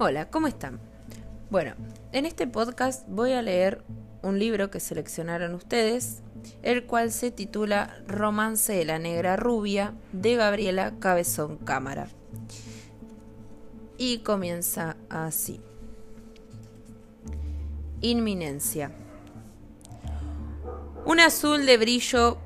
Hola, ¿cómo están? Bueno, en este podcast voy a leer un libro que seleccionaron ustedes, el cual se titula Romance de la Negra Rubia de Gabriela Cabezón Cámara. Y comienza así. Inminencia. Un azul de brillo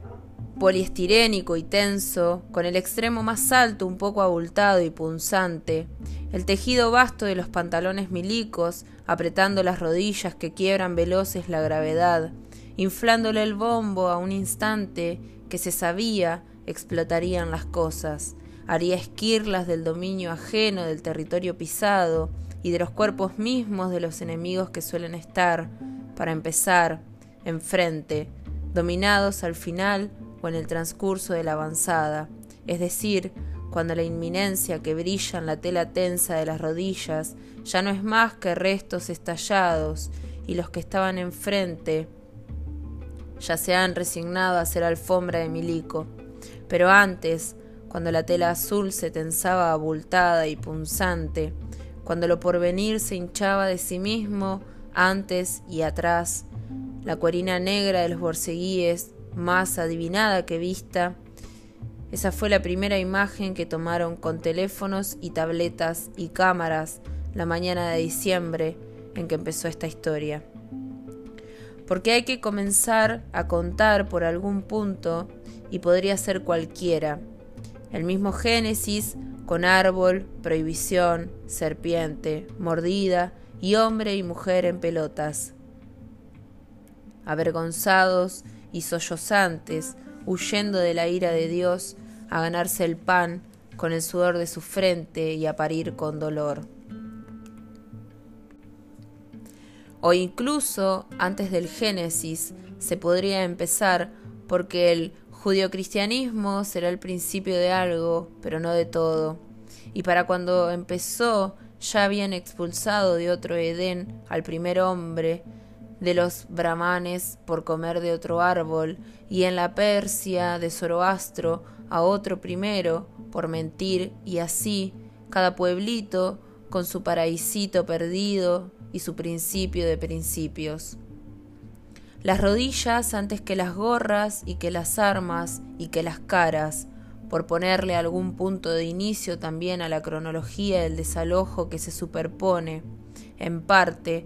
poliestirénico y tenso, con el extremo más alto un poco abultado y punzante, el tejido vasto de los pantalones milicos, apretando las rodillas que quiebran veloces la gravedad, inflándole el bombo a un instante que se sabía explotarían las cosas, haría esquirlas del dominio ajeno del territorio pisado y de los cuerpos mismos de los enemigos que suelen estar, para empezar, enfrente, dominados al final o en el transcurso de la avanzada, es decir, cuando la inminencia que brilla en la tela tensa de las rodillas ya no es más que restos estallados y los que estaban enfrente ya se han resignado a ser alfombra de milico. Pero antes, cuando la tela azul se tensaba abultada y punzante, cuando lo porvenir se hinchaba de sí mismo antes y atrás, la cuerina negra de los borceguíes más adivinada que vista. Esa fue la primera imagen que tomaron con teléfonos y tabletas y cámaras la mañana de diciembre en que empezó esta historia. Porque hay que comenzar a contar por algún punto y podría ser cualquiera. El mismo Génesis con árbol, prohibición, serpiente, mordida y hombre y mujer en pelotas. Avergonzados y sollozantes, huyendo de la ira de Dios, a ganarse el pan con el sudor de su frente y a parir con dolor. O incluso antes del Génesis se podría empezar porque el judio-cristianismo será el principio de algo, pero no de todo. Y para cuando empezó ya habían expulsado de otro Edén al primer hombre, de los brahmanes por comer de otro árbol, y en la Persia de Zoroastro a otro primero por mentir, y así cada pueblito con su paraísito perdido y su principio de principios. Las rodillas antes que las gorras y que las armas y que las caras, por ponerle algún punto de inicio también a la cronología del desalojo que se superpone, en parte,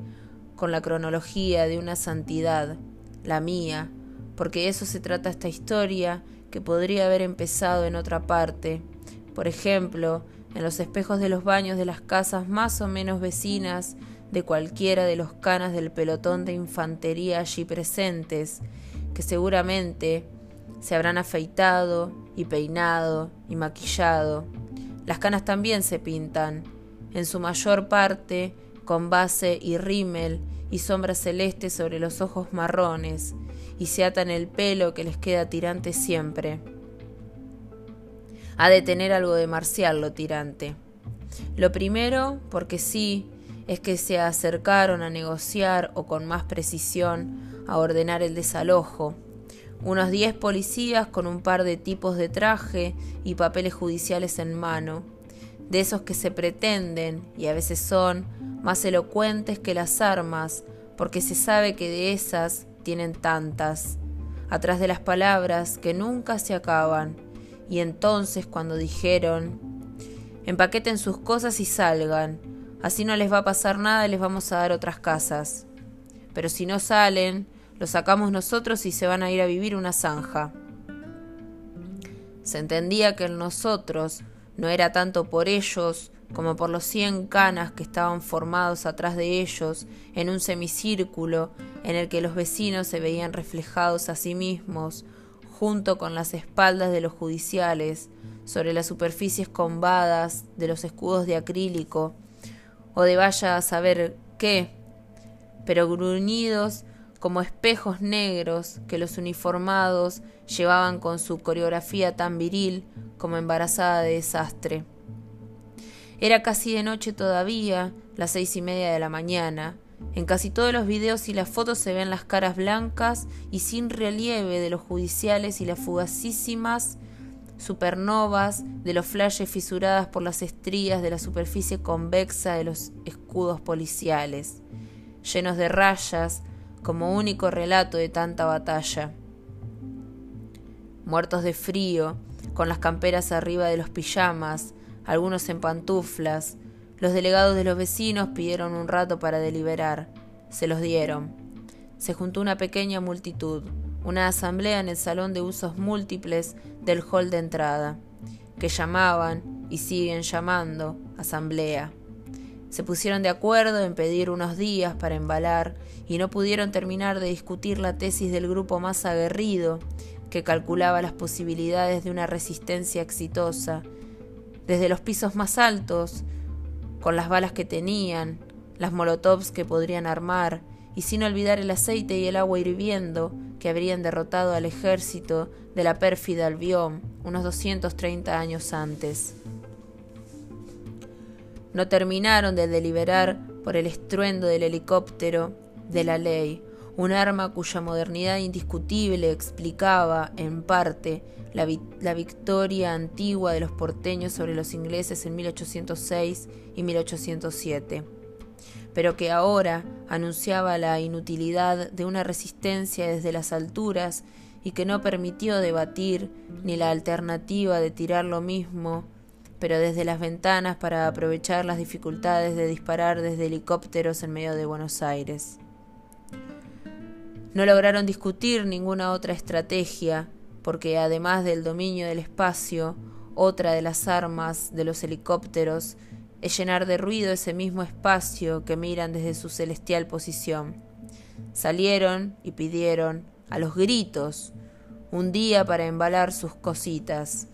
con la cronología de una santidad, la mía, porque eso se trata esta historia que podría haber empezado en otra parte, por ejemplo, en los espejos de los baños de las casas más o menos vecinas de cualquiera de los canas del pelotón de infantería allí presentes, que seguramente se habrán afeitado y peinado y maquillado. Las canas también se pintan, en su mayor parte con base y rímel y sombra celeste sobre los ojos marrones, y se atan el pelo que les queda tirante siempre. Ha de tener algo de marcial lo tirante. Lo primero, porque sí, es que se acercaron a negociar o con más precisión a ordenar el desalojo. Unos diez policías con un par de tipos de traje y papeles judiciales en mano, de esos que se pretenden, y a veces son, más elocuentes que las armas, porque se sabe que de esas tienen tantas, atrás de las palabras que nunca se acaban. Y entonces cuando dijeron, empaqueten sus cosas y salgan, así no les va a pasar nada y les vamos a dar otras casas. Pero si no salen, los sacamos nosotros y se van a ir a vivir una zanja. Se entendía que el nosotros no era tanto por ellos como por los cien canas que estaban formados atrás de ellos en un semicírculo en el que los vecinos se veían reflejados a sí mismos, junto con las espaldas de los judiciales, sobre las superficies combadas de los escudos de acrílico, o de vaya a saber qué, pero gruñidos como espejos negros que los uniformados llevaban con su coreografía tan viril como embarazada de desastre. Era casi de noche todavía, las seis y media de la mañana. En casi todos los videos y las fotos se ven las caras blancas y sin relieve de los judiciales y las fugacísimas supernovas de los flashes fisuradas por las estrías de la superficie convexa de los escudos policiales, llenos de rayas como único relato de tanta batalla. Muertos de frío, con las camperas arriba de los pijamas, algunos en pantuflas, los delegados de los vecinos pidieron un rato para deliberar. Se los dieron. Se juntó una pequeña multitud, una asamblea en el salón de usos múltiples del hall de entrada, que llamaban y siguen llamando asamblea. Se pusieron de acuerdo en pedir unos días para embalar y no pudieron terminar de discutir la tesis del grupo más aguerrido que calculaba las posibilidades de una resistencia exitosa. Desde los pisos más altos, con las balas que tenían, las molotovs que podrían armar, y sin olvidar el aceite y el agua hirviendo que habrían derrotado al ejército de la pérfida Albión unos 230 años antes. No terminaron de deliberar por el estruendo del helicóptero de la ley, un arma cuya modernidad indiscutible explicaba, en parte, la, la, victoria antigua de los porteños sobre los ingleses en 1806 y 1807 pero que ahora anunciaba la inutilidad de una resistencia desde las alturas y que no permitió debatir ni la alternativa de tirar lo mismo, pero desde las ventanas para aprovechar las dificultades de disparar desde helicópteros en medio de Buenos Aires. No lograron discutir ninguna otra estrategia, porque además del dominio del espacio, otra de las armas de los helicópteros es llenar de ruido ese mismo espacio que miran desde su celestial posición. Salieron y pidieron, a los gritos, un día para embalar sus cositas.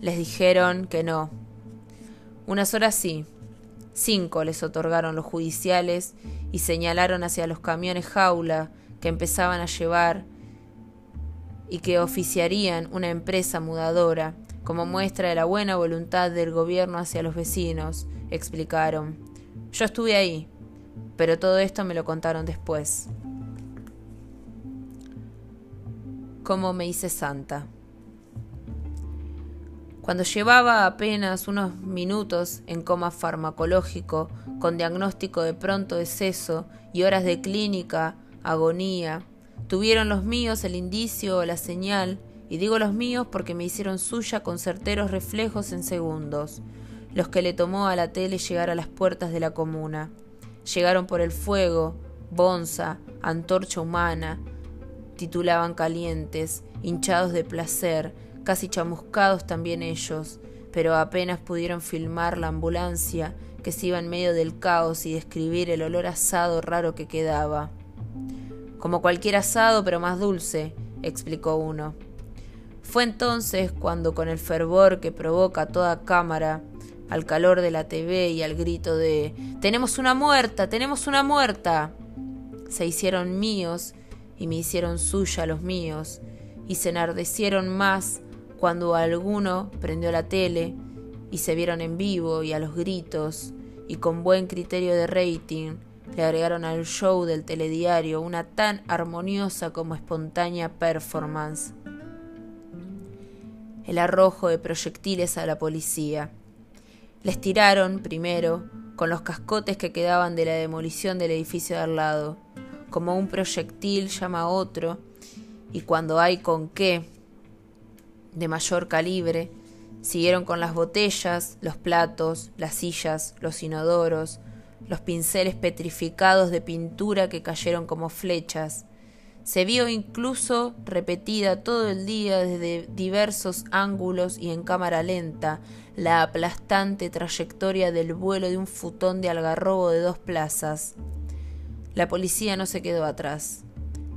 Les dijeron que no. Unas horas sí. Cinco les otorgaron los judiciales y señalaron hacia los camiones jaula que empezaban a llevar y que oficiarían una empresa mudadora como muestra de la buena voluntad del gobierno hacia los vecinos, explicaron. Yo estuve ahí, pero todo esto me lo contaron después. ¿Cómo me hice santa? Cuando llevaba apenas unos minutos en coma farmacológico, con diagnóstico de pronto deceso y horas de clínica, agonía, tuvieron los míos el indicio o la señal y digo los míos porque me hicieron suya con certeros reflejos en segundos, los que le tomó a la tele llegar a las puertas de la comuna. Llegaron por el fuego, bonza, antorcha humana, titulaban calientes, hinchados de placer, casi chamuscados también ellos, pero apenas pudieron filmar la ambulancia que se iba en medio del caos y describir el olor asado raro que quedaba. Como cualquier asado, pero más dulce, explicó uno. Fue entonces cuando con el fervor que provoca toda cámara, al calor de la TV y al grito de Tenemos una muerta, tenemos una muerta, se hicieron míos y me hicieron suya los míos, y se enardecieron más cuando alguno prendió la tele y se vieron en vivo y a los gritos, y con buen criterio de rating le agregaron al show del telediario una tan armoniosa como espontánea performance el arrojo de proyectiles a la policía. Les tiraron, primero, con los cascotes que quedaban de la demolición del edificio de al lado, como un proyectil llama a otro, y cuando hay con qué, de mayor calibre, siguieron con las botellas, los platos, las sillas, los inodoros, los pinceles petrificados de pintura que cayeron como flechas, se vio incluso repetida todo el día desde diversos ángulos y en cámara lenta la aplastante trayectoria del vuelo de un futón de algarrobo de dos plazas. La policía no se quedó atrás.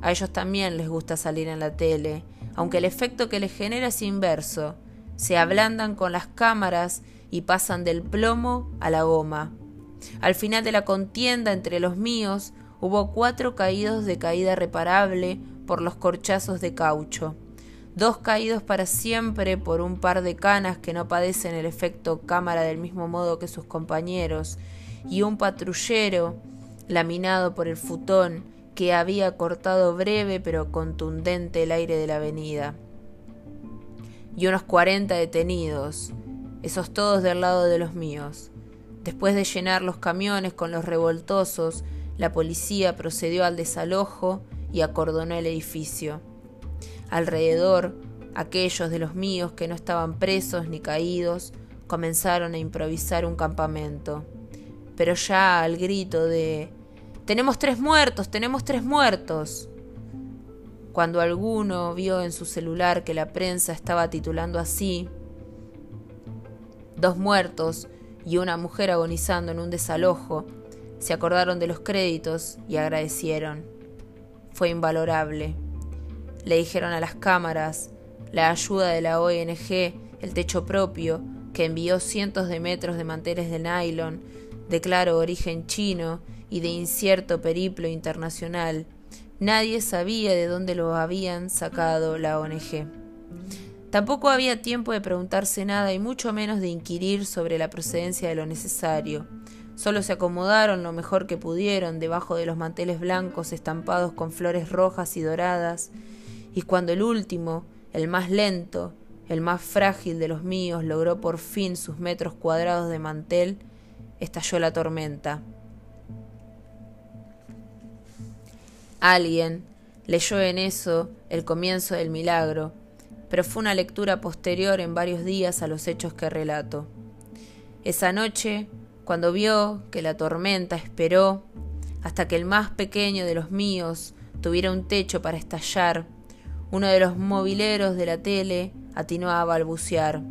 A ellos también les gusta salir en la tele, aunque el efecto que les genera es inverso. Se ablandan con las cámaras y pasan del plomo a la goma. Al final de la contienda entre los míos, hubo cuatro caídos de caída reparable por los corchazos de caucho, dos caídos para siempre por un par de canas que no padecen el efecto cámara del mismo modo que sus compañeros, y un patrullero laminado por el futón que había cortado breve pero contundente el aire de la avenida. y unos cuarenta detenidos, esos todos del lado de los míos. Después de llenar los camiones con los revoltosos, la policía procedió al desalojo y acordonó el edificio. Alrededor, aquellos de los míos que no estaban presos ni caídos comenzaron a improvisar un campamento. Pero ya al grito de Tenemos tres muertos, tenemos tres muertos. Cuando alguno vio en su celular que la prensa estaba titulando así, Dos muertos y una mujer agonizando en un desalojo, se acordaron de los créditos y agradecieron. Fue invalorable. Le dijeron a las cámaras, la ayuda de la ONG, el techo propio, que envió cientos de metros de manteles de nylon, de claro origen chino y de incierto periplo internacional. Nadie sabía de dónde lo habían sacado la ONG. Tampoco había tiempo de preguntarse nada y mucho menos de inquirir sobre la procedencia de lo necesario. Solo se acomodaron lo mejor que pudieron debajo de los manteles blancos estampados con flores rojas y doradas, y cuando el último, el más lento, el más frágil de los míos, logró por fin sus metros cuadrados de mantel, estalló la tormenta. Alguien leyó en eso el comienzo del milagro, pero fue una lectura posterior en varios días a los hechos que relato. Esa noche, cuando vio que la tormenta esperó hasta que el más pequeño de los míos tuviera un techo para estallar, uno de los mobileros de la tele atinó a balbucear.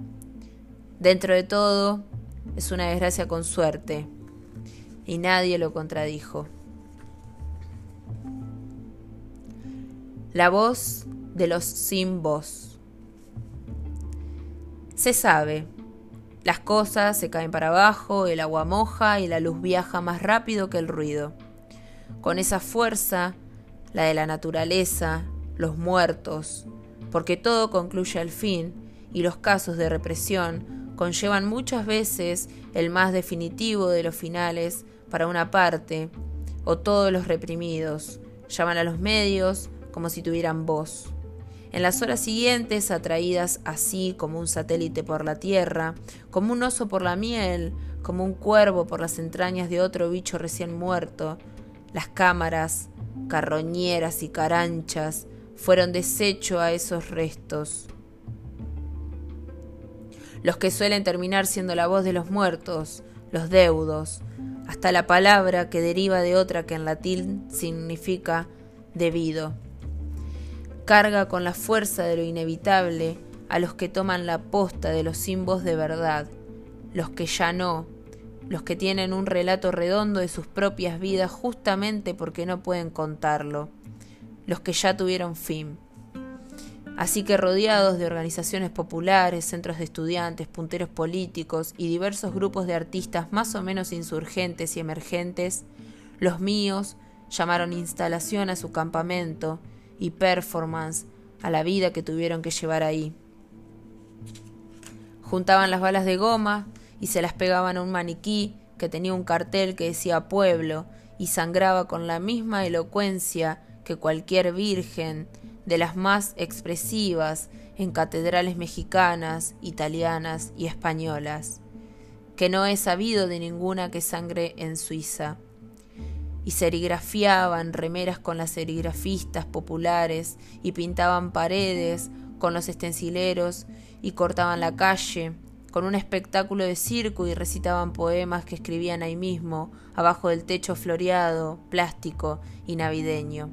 Dentro de todo, es una desgracia con suerte. Y nadie lo contradijo. La voz de los sin voz. Se sabe. Las cosas se caen para abajo, el agua moja y la luz viaja más rápido que el ruido. Con esa fuerza, la de la naturaleza, los muertos, porque todo concluye al fin y los casos de represión conllevan muchas veces el más definitivo de los finales para una parte, o todos los reprimidos, llaman a los medios como si tuvieran voz. En las horas siguientes, atraídas así como un satélite por la tierra, como un oso por la miel, como un cuervo por las entrañas de otro bicho recién muerto, las cámaras, carroñeras y caranchas fueron desecho a esos restos. Los que suelen terminar siendo la voz de los muertos, los deudos, hasta la palabra que deriva de otra que en latín significa debido carga con la fuerza de lo inevitable a los que toman la posta de los símbolos de verdad, los que ya no, los que tienen un relato redondo de sus propias vidas justamente porque no pueden contarlo, los que ya tuvieron fin. Así que rodeados de organizaciones populares, centros de estudiantes, punteros políticos y diversos grupos de artistas más o menos insurgentes y emergentes, los míos llamaron instalación a su campamento y performance a la vida que tuvieron que llevar ahí. Juntaban las balas de goma y se las pegaban a un maniquí que tenía un cartel que decía pueblo y sangraba con la misma elocuencia que cualquier virgen de las más expresivas en catedrales mexicanas, italianas y españolas, que no he sabido de ninguna que sangre en Suiza y serigrafiaban remeras con las serigrafistas populares y pintaban paredes con los estencileros y cortaban la calle con un espectáculo de circo y recitaban poemas que escribían ahí mismo, abajo del techo floreado, plástico y navideño.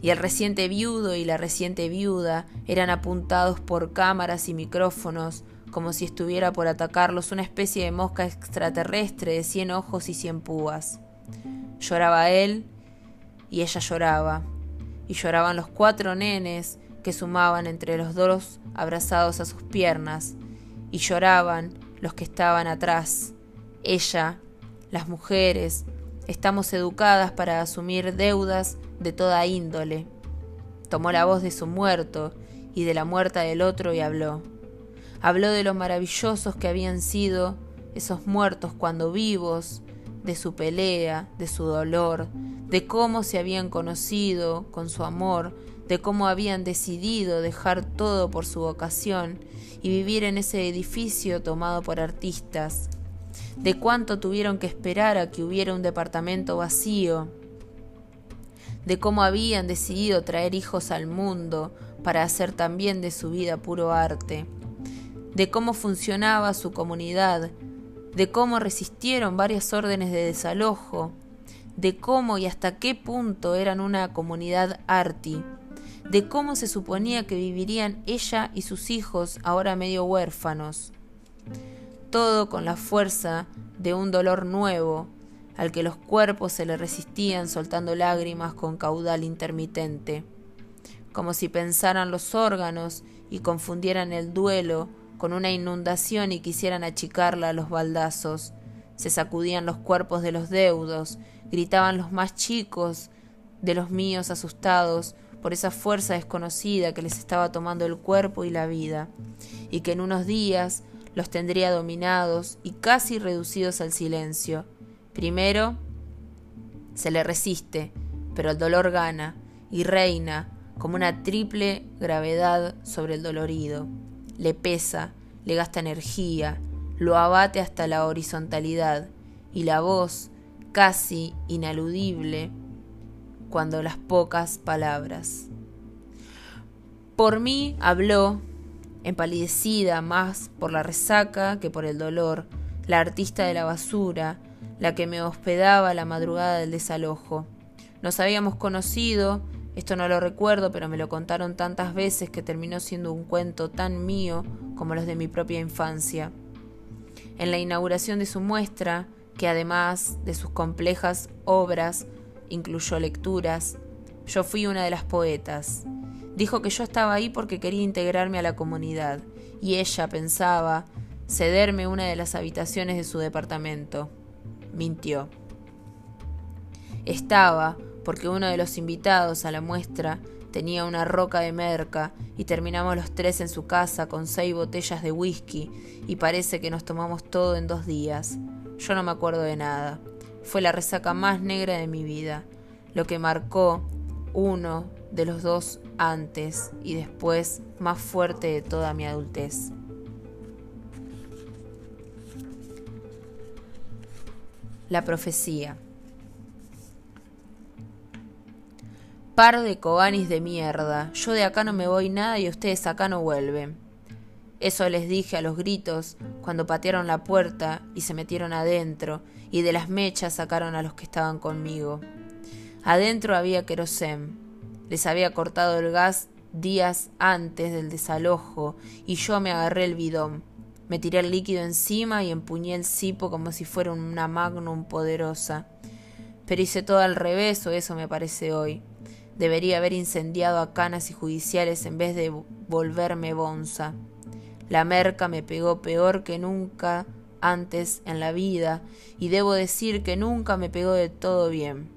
Y el reciente viudo y la reciente viuda eran apuntados por cámaras y micrófonos como si estuviera por atacarlos una especie de mosca extraterrestre de cien ojos y cien púas. Lloraba él y ella lloraba, y lloraban los cuatro nenes que sumaban entre los dos abrazados a sus piernas, y lloraban los que estaban atrás. Ella, las mujeres, estamos educadas para asumir deudas de toda índole. Tomó la voz de su muerto y de la muerta del otro y habló. Habló de lo maravillosos que habían sido esos muertos cuando vivos, de su pelea, de su dolor, de cómo se habían conocido con su amor, de cómo habían decidido dejar todo por su vocación y vivir en ese edificio tomado por artistas, de cuánto tuvieron que esperar a que hubiera un departamento vacío, de cómo habían decidido traer hijos al mundo para hacer también de su vida puro arte, de cómo funcionaba su comunidad, de cómo resistieron varias órdenes de desalojo, de cómo y hasta qué punto eran una comunidad arti, de cómo se suponía que vivirían ella y sus hijos ahora medio huérfanos. Todo con la fuerza de un dolor nuevo, al que los cuerpos se le resistían soltando lágrimas con caudal intermitente, como si pensaran los órganos y confundieran el duelo con una inundación y quisieran achicarla a los baldazos. Se sacudían los cuerpos de los deudos, gritaban los más chicos de los míos asustados por esa fuerza desconocida que les estaba tomando el cuerpo y la vida, y que en unos días los tendría dominados y casi reducidos al silencio, Primero, se le resiste, pero el dolor gana y reina como una triple gravedad sobre el dolorido. Le pesa, le gasta energía, lo abate hasta la horizontalidad y la voz, casi inaludible, cuando las pocas palabras. Por mí habló, empalidecida más por la resaca que por el dolor, la artista de la basura, la que me hospedaba la madrugada del desalojo. Nos habíamos conocido, esto no lo recuerdo, pero me lo contaron tantas veces que terminó siendo un cuento tan mío como los de mi propia infancia. En la inauguración de su muestra, que además de sus complejas obras incluyó lecturas, yo fui una de las poetas. Dijo que yo estaba ahí porque quería integrarme a la comunidad, y ella pensaba cederme una de las habitaciones de su departamento mintió. Estaba, porque uno de los invitados a la muestra tenía una roca de merca y terminamos los tres en su casa con seis botellas de whisky y parece que nos tomamos todo en dos días. Yo no me acuerdo de nada. Fue la resaca más negra de mi vida, lo que marcó uno de los dos antes y después más fuerte de toda mi adultez. la profecía. Par de cobanis de mierda, yo de acá no me voy nada y ustedes acá no vuelven. Eso les dije a los gritos cuando patearon la puerta y se metieron adentro y de las mechas sacaron a los que estaban conmigo. Adentro había querosén. Les había cortado el gas días antes del desalojo y yo me agarré el bidón. Me tiré el líquido encima y empuñé el cipo como si fuera una magnum poderosa. Pero hice todo al revés, o eso me parece hoy. Debería haber incendiado a canas y judiciales en vez de volverme bonza. La merca me pegó peor que nunca antes en la vida, y debo decir que nunca me pegó de todo bien.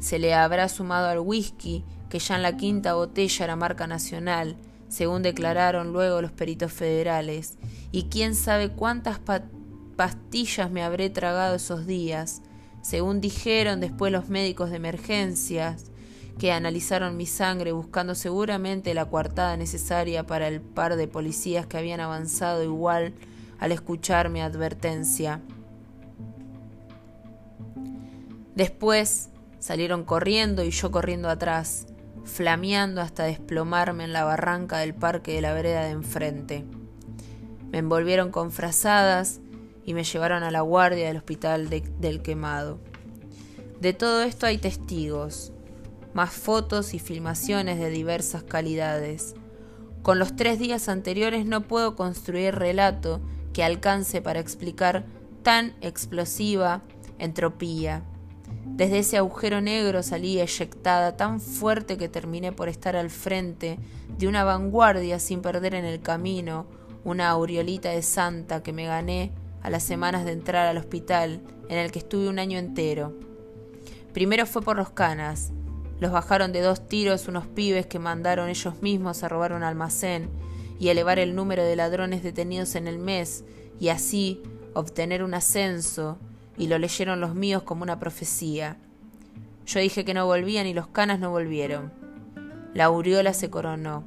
Se le habrá sumado al whisky, que ya en la quinta botella era marca nacional, según declararon luego los peritos federales, y quién sabe cuántas pastillas me habré tragado esos días, según dijeron después los médicos de emergencias, que analizaron mi sangre buscando seguramente la coartada necesaria para el par de policías que habían avanzado igual al escuchar mi advertencia. Después salieron corriendo y yo corriendo atrás flameando hasta desplomarme en la barranca del parque de la vereda de enfrente. Me envolvieron con frazadas y me llevaron a la guardia del hospital del quemado. De todo esto hay testigos, más fotos y filmaciones de diversas calidades. Con los tres días anteriores no puedo construir relato que alcance para explicar tan explosiva entropía. Desde ese agujero negro salí eyectada tan fuerte que terminé por estar al frente de una vanguardia sin perder en el camino una aureolita de santa que me gané a las semanas de entrar al hospital en el que estuve un año entero. Primero fue por los canas. Los bajaron de dos tiros unos pibes que mandaron ellos mismos a robar un almacén y elevar el número de ladrones detenidos en el mes y así obtener un ascenso y lo leyeron los míos como una profecía. Yo dije que no volvían y los canas no volvieron. la aureola se coronó.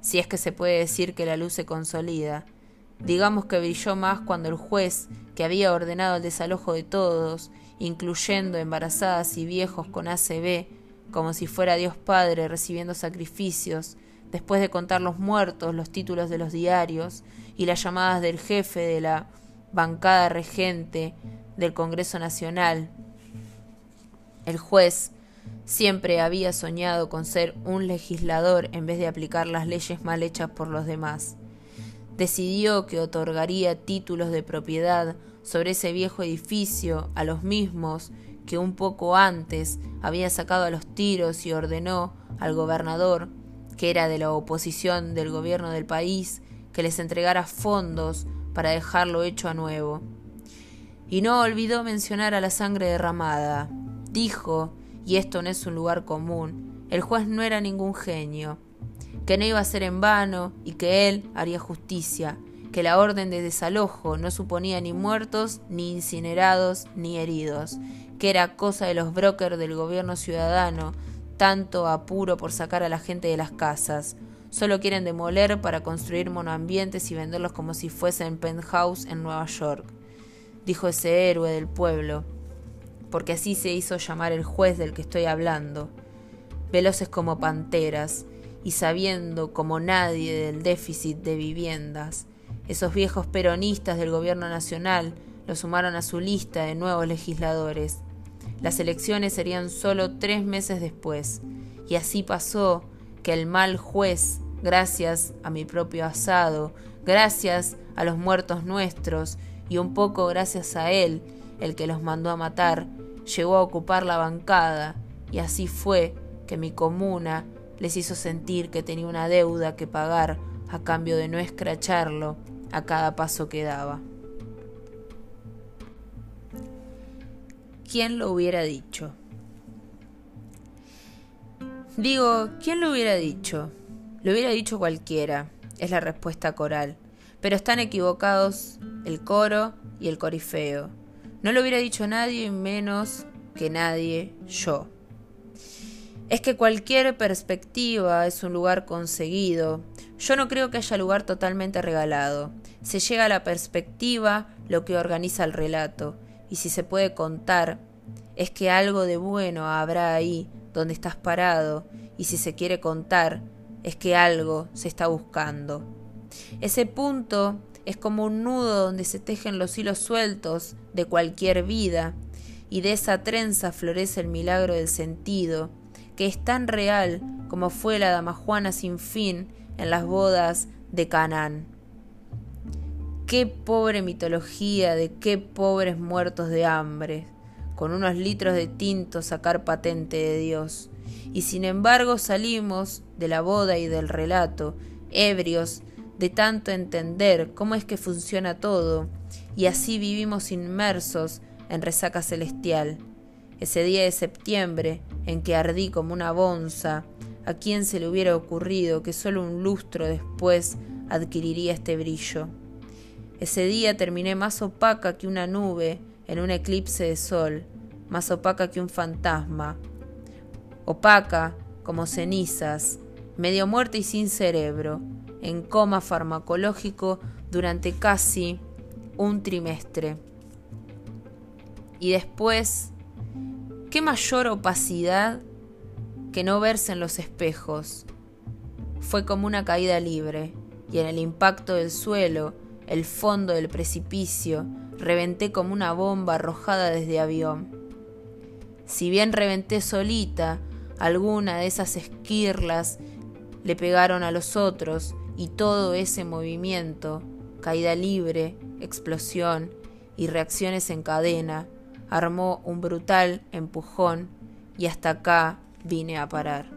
Si es que se puede decir que la luz se consolida. Digamos que brilló más cuando el juez, que había ordenado el desalojo de todos, incluyendo embarazadas y viejos con ACB, como si fuera Dios Padre recibiendo sacrificios, después de contar los muertos, los títulos de los diarios y las llamadas del jefe de la bancada regente del Congreso Nacional. El juez siempre había soñado con ser un legislador en vez de aplicar las leyes mal hechas por los demás. Decidió que otorgaría títulos de propiedad sobre ese viejo edificio a los mismos que un poco antes había sacado a los tiros y ordenó al gobernador, que era de la oposición del gobierno del país, que les entregara fondos para dejarlo hecho a nuevo. Y no olvidó mencionar a la sangre derramada. Dijo, y esto no es un lugar común, el juez no era ningún genio, que no iba a ser en vano y que él haría justicia, que la orden de desalojo no suponía ni muertos, ni incinerados, ni heridos, que era cosa de los brokers del gobierno ciudadano, tanto apuro por sacar a la gente de las casas. Solo quieren demoler para construir monoambientes y venderlos como si fuesen penthouse en Nueva York, dijo ese héroe del pueblo, porque así se hizo llamar el juez del que estoy hablando. Veloces como panteras, y sabiendo como nadie del déficit de viviendas. Esos viejos peronistas del gobierno nacional lo sumaron a su lista de nuevos legisladores. Las elecciones serían solo tres meses después, y así pasó que el mal juez, gracias a mi propio asado, gracias a los muertos nuestros y un poco gracias a él, el que los mandó a matar, llegó a ocupar la bancada y así fue que mi comuna les hizo sentir que tenía una deuda que pagar a cambio de no escracharlo a cada paso que daba. ¿Quién lo hubiera dicho? Digo, ¿quién lo hubiera dicho? Lo hubiera dicho cualquiera, es la respuesta coral, pero están equivocados el coro y el corifeo. No lo hubiera dicho nadie menos que nadie yo. Es que cualquier perspectiva es un lugar conseguido. Yo no creo que haya lugar totalmente regalado. Se llega a la perspectiva lo que organiza el relato, y si se puede contar, es que algo de bueno habrá ahí donde estás parado y si se quiere contar es que algo se está buscando. Ese punto es como un nudo donde se tejen los hilos sueltos de cualquier vida y de esa trenza florece el milagro del sentido, que es tan real como fue la dama Juana sin fin en las bodas de Canaán. Qué pobre mitología de qué pobres muertos de hambre con unos litros de tinto sacar patente de Dios. Y sin embargo salimos de la boda y del relato, ebrios de tanto entender cómo es que funciona todo, y así vivimos inmersos en resaca celestial. Ese día de septiembre, en que ardí como una bonza, ¿a quién se le hubiera ocurrido que solo un lustro después adquiriría este brillo? Ese día terminé más opaca que una nube en un eclipse de sol, más opaca que un fantasma, opaca como cenizas, medio muerta y sin cerebro, en coma farmacológico durante casi un trimestre. Y después, ¿qué mayor opacidad que no verse en los espejos? Fue como una caída libre, y en el impacto del suelo, el fondo del precipicio, reventé como una bomba arrojada desde avión. Si bien reventé solita, alguna de esas esquirlas le pegaron a los otros y todo ese movimiento, caída libre, explosión y reacciones en cadena, armó un brutal empujón y hasta acá vine a parar.